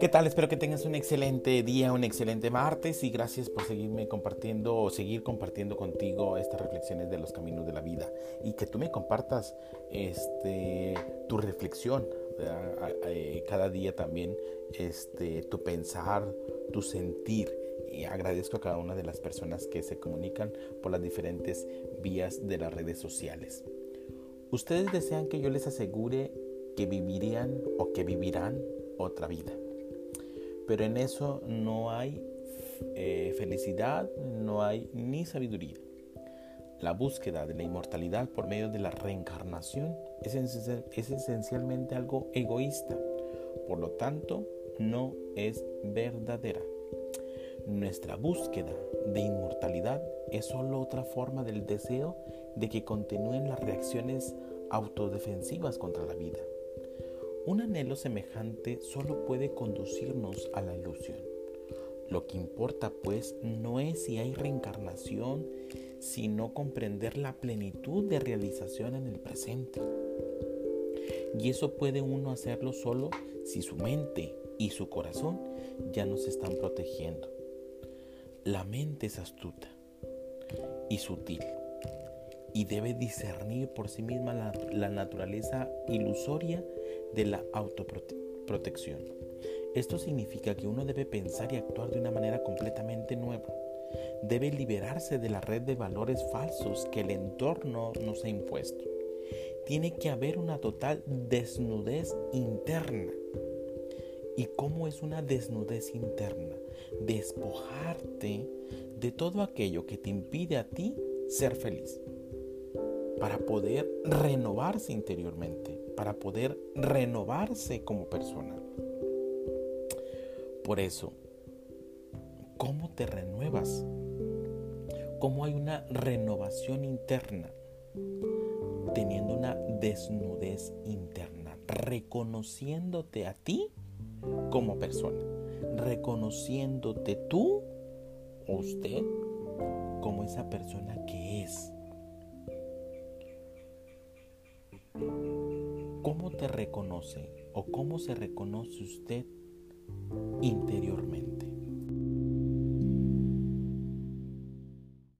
¿Qué tal? Espero que tengas un excelente día, un excelente martes y gracias por seguirme compartiendo o seguir compartiendo contigo estas reflexiones de los caminos de la vida y que tú me compartas este, tu reflexión eh, cada día también, este, tu pensar, tu sentir y agradezco a cada una de las personas que se comunican por las diferentes vías de las redes sociales. Ustedes desean que yo les asegure que vivirían o que vivirán otra vida pero en eso no hay eh, felicidad, no hay ni sabiduría. La búsqueda de la inmortalidad por medio de la reencarnación es, es esencialmente algo egoísta, por lo tanto no es verdadera. Nuestra búsqueda de inmortalidad es solo otra forma del deseo de que continúen las reacciones autodefensivas contra la vida. Un anhelo semejante solo puede conducirnos a la ilusión. Lo que importa pues no es si hay reencarnación, sino comprender la plenitud de realización en el presente. Y eso puede uno hacerlo solo si su mente y su corazón ya nos están protegiendo. La mente es astuta y sutil y debe discernir por sí misma la, naturaleza ilusoria de la autoprotección. Esto significa que uno debe pensar y actuar de una manera completamente nueva. Debe liberarse de la red de valores falsos que el entorno nos ha impuesto. Tiene que haber una total desnudez interna. ¿Y cómo es una desnudez interna? Despojarte de todo aquello que te impide a ti ser feliz para poder renovarse interiormente, para poder renovarse como persona. Por eso, ¿cómo te renuevas? ¿Cómo hay una renovación interna? Teniendo una desnudez interna, reconociéndote a ti como persona, reconociéndote tú o usted como esa persona que es ¿Cómo te reconoce o cómo se reconoce usted?